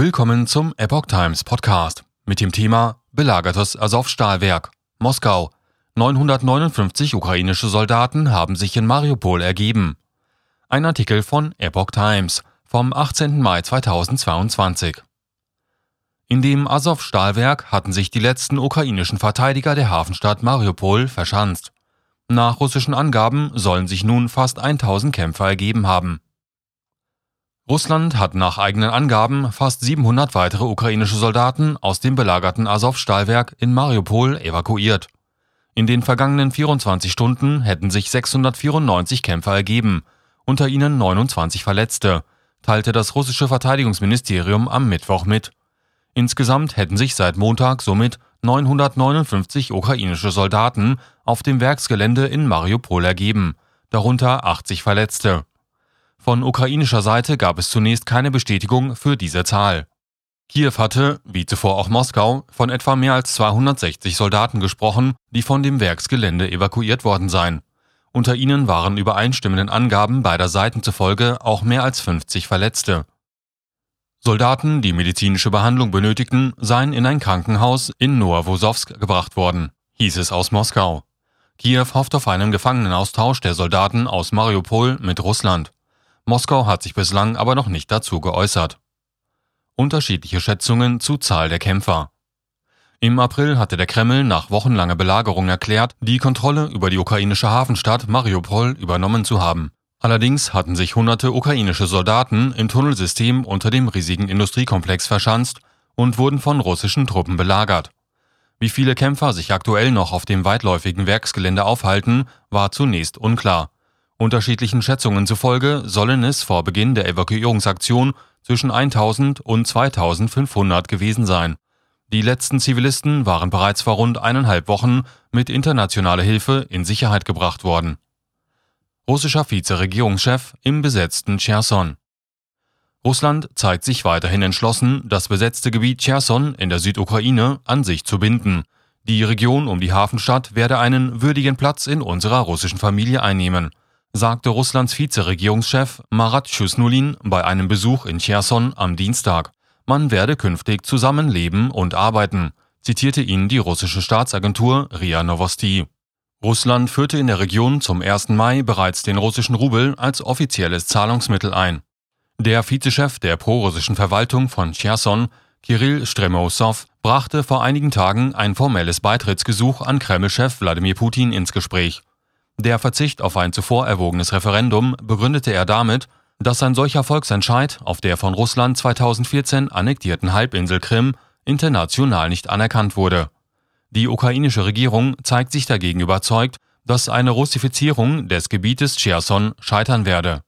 Willkommen zum Epoch Times Podcast mit dem Thema Belagertes Azov-Stahlwerk, Moskau. 959 ukrainische Soldaten haben sich in Mariupol ergeben. Ein Artikel von Epoch Times vom 18. Mai 2022. In dem Azov-Stahlwerk hatten sich die letzten ukrainischen Verteidiger der Hafenstadt Mariupol verschanzt. Nach russischen Angaben sollen sich nun fast 1000 Kämpfer ergeben haben. Russland hat nach eigenen Angaben fast 700 weitere ukrainische Soldaten aus dem belagerten Azov-Stahlwerk in Mariupol evakuiert. In den vergangenen 24 Stunden hätten sich 694 Kämpfer ergeben, unter ihnen 29 Verletzte, teilte das russische Verteidigungsministerium am Mittwoch mit. Insgesamt hätten sich seit Montag somit 959 ukrainische Soldaten auf dem Werksgelände in Mariupol ergeben, darunter 80 Verletzte. Von ukrainischer Seite gab es zunächst keine Bestätigung für diese Zahl. Kiew hatte, wie zuvor auch Moskau, von etwa mehr als 260 Soldaten gesprochen, die von dem Werksgelände evakuiert worden seien. Unter ihnen waren übereinstimmenden Angaben beider Seiten zufolge auch mehr als 50 Verletzte. Soldaten, die medizinische Behandlung benötigten, seien in ein Krankenhaus in Nowosowsk gebracht worden, hieß es aus Moskau. Kiew hofft auf einen Gefangenenaustausch der Soldaten aus Mariupol mit Russland. Moskau hat sich bislang aber noch nicht dazu geäußert. Unterschiedliche Schätzungen zu Zahl der Kämpfer. Im April hatte der Kreml nach wochenlanger Belagerung erklärt, die Kontrolle über die ukrainische Hafenstadt Mariupol übernommen zu haben. Allerdings hatten sich hunderte ukrainische Soldaten im Tunnelsystem unter dem riesigen Industriekomplex verschanzt und wurden von russischen Truppen belagert. Wie viele Kämpfer sich aktuell noch auf dem weitläufigen Werksgelände aufhalten, war zunächst unklar. Unterschiedlichen Schätzungen zufolge sollen es vor Beginn der Evakuierungsaktion zwischen 1000 und 2500 gewesen sein. Die letzten Zivilisten waren bereits vor rund eineinhalb Wochen mit internationaler Hilfe in Sicherheit gebracht worden. Russischer Vizeregierungschef im besetzten Cherson. Russland zeigt sich weiterhin entschlossen, das besetzte Gebiet Cherson in der Südukraine an sich zu binden. Die Region um die Hafenstadt werde einen würdigen Platz in unserer russischen Familie einnehmen sagte Russlands Vizeregierungschef Marat Schusnulin bei einem Besuch in Cherson am Dienstag. Man werde künftig zusammenleben und arbeiten, zitierte ihn die russische Staatsagentur RIA Novosti. Russland führte in der Region zum 1. Mai bereits den russischen Rubel als offizielles Zahlungsmittel ein. Der Vizechef der prorussischen Verwaltung von Cherson, Kirill Stremoussow, brachte vor einigen Tagen ein formelles Beitrittsgesuch an Kremlchef Wladimir Putin ins Gespräch. Der Verzicht auf ein zuvor erwogenes Referendum begründete er damit, dass ein solcher Volksentscheid auf der von Russland 2014 annektierten Halbinsel Krim international nicht anerkannt wurde. Die ukrainische Regierung zeigt sich dagegen überzeugt, dass eine Russifizierung des Gebietes Cherson scheitern werde.